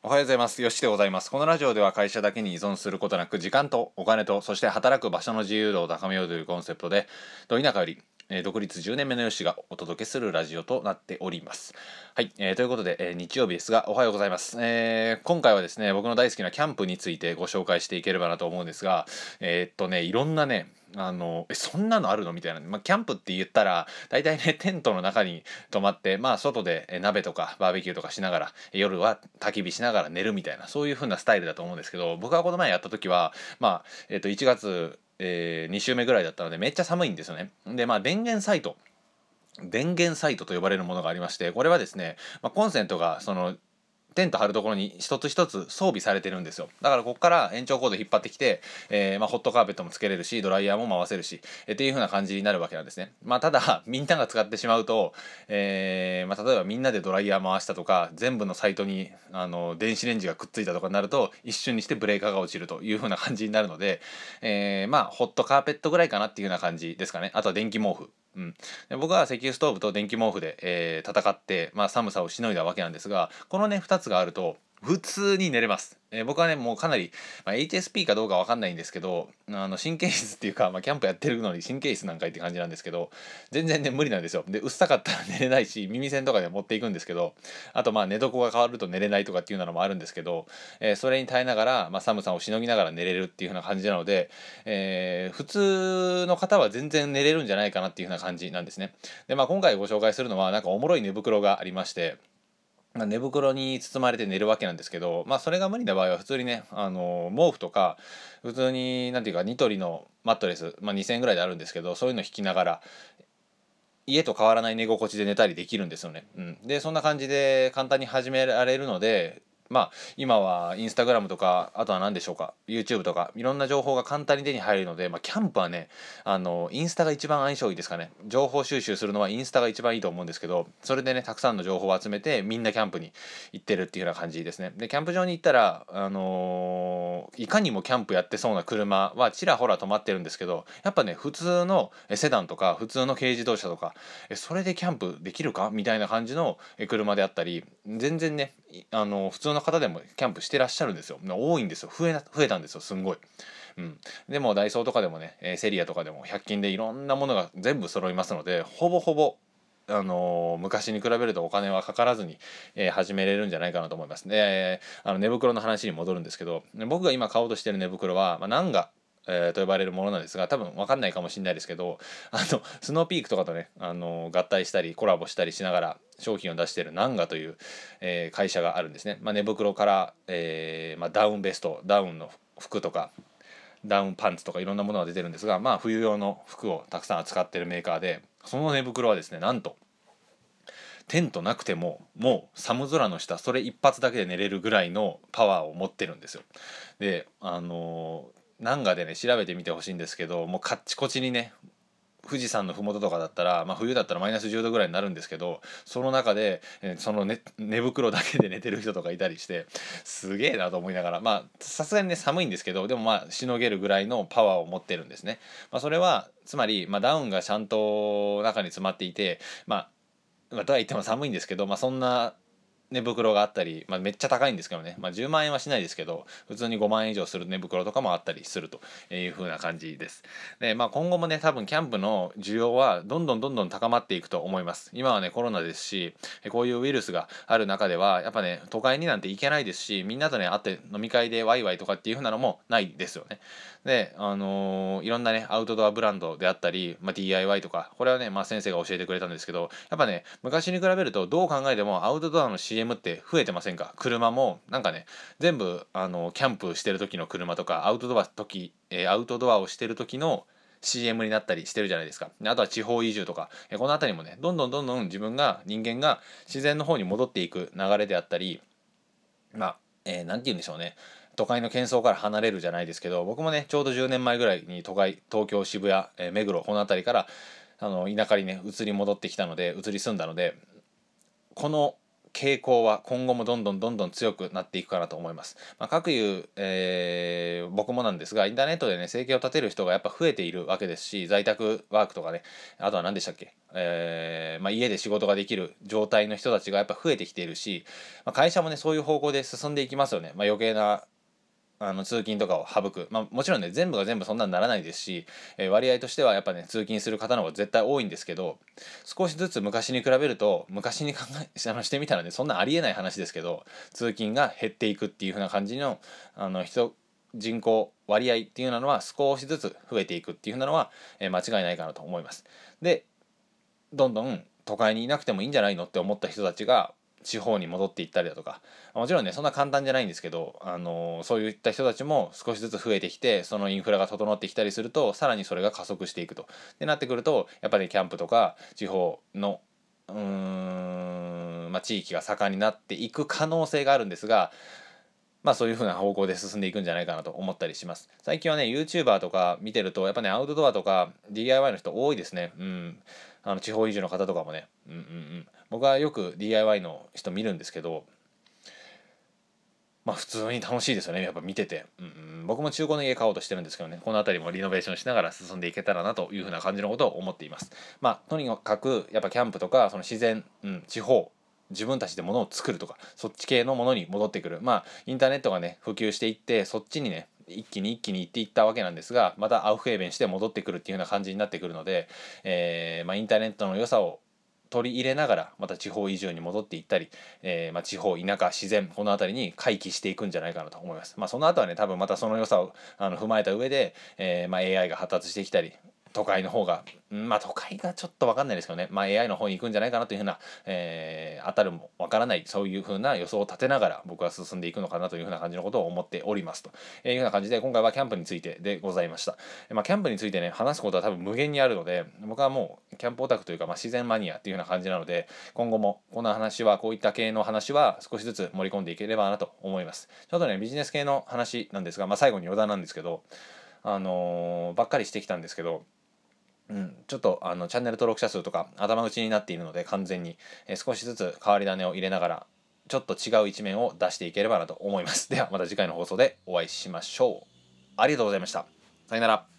おはようございます。よしでございます。このラジオでは会社だけに依存することなく、時間とお金と、そして働く場所の自由度を高めようというコンセプトで、ど田舎より、えー独立10年目のよしがお届けするラジオとなっております。はい、えーということで、えー日曜日ですが、おはようございます。え今回はですね、僕の大好きなキャンプについてご紹介していければなと思うんですが、えっとね、いろんなね、あのえそんなのあるの？みたいな、まあ、キャンプって言ったら大体ねテントの中に泊まってまあ外で鍋とかバーベキューとかしながら夜は焚き火しながら寝るみたいなそういう風なスタイルだと思うんですけど僕がこの前やった時はまあ、えっと1月、え2週目ぐらいだったのでめっちゃ寒いんですよね。でまあ電源サイト。電源サイトと呼ばれるものがありましてこれはですね、まあ、コンセントがそのテント張るところに一つ一つ装備されてるんですよ。だからここから延長コード引っ張ってきて、えーまあ、ホットカーペットもつけれるしドライヤーも回せるし、えーっていう風な感じになるわけなんですね。まあただ みんなが使ってしまうと、えーまあ、例えばみんなでドライヤー回したとか全部のサイトにあの電子レンジがくっついたとかになると一瞬にしてブレーカーが落ちるという風な感じになるので、えまあホットカーペットぐらいかなっていう風な感じですかね。あとは電気毛布。うん、で僕は石油ストーブと電気毛布で、えー戦って、まあ、寒さをしのいだわけなんですがこのね2つがあると普通に寝れます、えー僕はねもうかなり、まあ、HSP かどうかわかんないんですけどあの神経質っていうか、まあ、キャンプやってるのに神経質なんかいって感じなんですけど全然ね無理なんですよでうっさかったら寝れないし耳栓とかで持っていくんですけどあとまあ寝床が変わると寝れないとかっていうのもあるんですけど、えーそれに耐えながら、まあ、寒さをしのぎながら寝れるっていう風な感じなので、えー普通の方は全然寝れるんじゃないかなっていう風な感じなんですね。でまあ今回ご紹介するのはなんかおもろい寝袋がありまして。まあ寝袋に包まれて寝るわけなんですけど、まあ、それが無理な場合は普通にねあの毛布とか普通に何て言うかニトリのマットレス、まあ、2,000円ぐらいであるんですけどそういうの引きながら家と変わらない寝心地で寝たりできるんですよね。うん、でそんな感じで簡単に始められるのでまあ今はインスタグラムとかあとは何でしょうか YouTube とかいろんな情報が簡単に手に入るので、まあ、キャンプはねあのインスタが一番相性いいですかね。情報収集するのはインスタが一番いいと思うんですけどそれでねたくさんの情報を集めてみんなキャンプに行ってるっていうような感じですね。でキャンプ場に行ったらあのーいかにもキャンプやってそうな車はちらほら止まってるんですけどやっぱね普通のセダンとか普通の軽自動車とかそれでキャンプできるか？みたいな感じの車であったり全然ねあの普通のの方でもキャンプしてらっしゃるんですよ多いんですよ増え増えたんですよすんごい。うん、でもダイソーとかでもね、えーセリアとかでも100均でいろんなものが全部揃いますのでほぼほぼあのー昔に比べるとお金はかからずに、えー始めれるんじゃないかなと思います。で、あの寝袋の話に戻るんですけど僕が今買おうとしてる寝袋は、まあ、ナンガえーと呼ばれるものなんですが多分分かんないかもしれないですけどあのスノーピークとかとね、あの合体したりコラボしたりしながら商品を出してるナンガという、えー会社があるんですね。まあ、寝袋から、えーまあ、ダウンベストダウンの服とかダウンパンツとかいろんなものが出てるんですがまあ冬用の服をたくさん扱ってるメーカーでその寝袋はですねなんとテントなくてももう寒空の下それ一発だけで寝れるぐらいのパワーを持ってるんですよ。であのーナンガでね調べてみてほしいんですけどもうカッチコチにね富士山の麓とかだったら、まあ、冬だったらマイナス10度ぐらいになるんですけどその中で、えその、ね、寝袋だけで寝てる人とかいたりしてすげえなと思いながらまあさすがにね寒いんですけどでもまあしのげるぐらいのパワーを持ってるんですね。まあ、それはつまり、まあ、ダウンがちゃんと中に詰まっていてまあ、とは言っても寒いんですけど、まあ、そんな寝袋があったり、まあ、めっちゃ高いんですけどね、まあ、10万円はしないですけど普通に5万円以上する寝袋とかもあったりするという風な感じです。で、まあ、今後もね多分キャンプの需要はどんどんどんどん高まっていくと思います。今はねコロナですしこういうウイルスがある中ではやっぱね都会になんて行けないですしみんなとね会って飲み会でワイワイとかっていう風なのもないですよね。であのーいろんなねアウトドアブランドであったり、まあ、DIY とかこれはね、まあ、先生が教えてくれたんですけどやっぱね昔に比べるとどう考えてもアウトドアの CM って増えてませんか？車もなんかね全部あのキャンプしてる時の車とかアウトドア時、えーアウトドアをしてる時の CM になったりしてるじゃないですか。あとは地方移住とか。えーこの辺りもねどんどんどんどん自分が人間が自然の方に戻っていく流れであったりまあ、えーて言うんでしょうね。都会の喧騒から離れるじゃないですけど僕もねちょうど10年前ぐらいに都会東京渋谷、えー目黒この辺りからあの田舎にね移り戻ってきたので移り住んだのでこの傾向は今後もどんどんどんどん強くなっていくかなと思います。まあ、各言う、えー、僕もなんですがインターネットでね生計を立てる人がやっぱ増えているわけですし在宅ワークとかねあとは何でしたっけ、えーまあ、家で仕事ができる状態の人たちがやっぱ増えてきているし、まあ、会社もねそういう方向で進んでいきますよね。ま、余計なあの通勤とかを省く、まあ、もちろんね全部が全部そんなにならないですし、えー、割合としてはやっぱね通勤する方の方が絶対多いんですけど少しずつ昔に比べると昔に考え してみたらねそんなありえない話ですけど通勤が減っていくっていう風な感じのあの人人口割合っていうのは少しずつ増えていくっていう風なのは、えー、間違いないかなと思います。でどんどん都会にいなくてもいいんじゃないのって思った人たちが地方に戻っていったりだとかもちろんねそんな簡単じゃないんですけど、あのそういった人たちも少しずつ増えてきてそのインフラが整ってきたりするとさらにそれが加速していくと。でなってくるとやっぱりキャンプとか地方のうーん、まあ、地域が盛んになっていく可能性があるんですがまあそういう風な方向で進んでいくんじゃないかなと思ったりします。最近はね、YouTuber とか見てると、やっぱね、アウトドアとか DIY の人多いですね。うん。あの地方移住の方とかもね。うんうんうん。僕はよく DIY の人見るんですけど、まあ普通に楽しいですよね。やっぱ見てて。うん、僕も中古の家買おうとしてるんですけどね、この辺りもリノベーションしながら進んでいけたらなというふうな感じのことを思っています。まあとにかく、やっぱキャンプとか、その自然、うん、地方、自分たちで物を作るとかそっち系のものに戻ってくるまあインターネットがね普及していってそっちにね一気に一気に行っていったわけなんですがまたアウフヘーベンして戻ってくるっていうような感じになってくるので、えーまあ、インターネットの良さを取り入れながらまた地方移住に戻っていったり、えーまあ、地方田舎自然この辺りに回帰していくんじゃないかなと思います。まあ、その後はね多分またその良さをあの踏まえた上で、えーまあ、AI が発達してきたり都会の方が、まあ都会がちょっと分かんないですけどね、まあ AI の方に行くんじゃないかなというふうな、えー、当たるも分からない、そういうふうな予想を立てながら僕は進んでいくのかなというふうな感じのことを思っておりますというふうな感じで、今回はキャンプについてでございました。まあキャンプについてね、話すことは多分無限にあるので、僕はもうキャンプオタクというか、まあ、自然マニアっていうふうな感じなので、今後もこの話は、こういった系の話は少しずつ盛り込んでいければなと思います。ちょっとね、ビジネス系の話なんですが、まあ最後に余談なんですけど、あのー、ばっかりしてきたんですけど、うん、ちょっとあのチャンネル登録者数とか頭打ちになっているので完全に、え、少しずつ変わり種を入れながらちょっと違う一面を出していければなと思います。ではまた次回の放送でお会いしましょう。ありがとうございました。さよなら。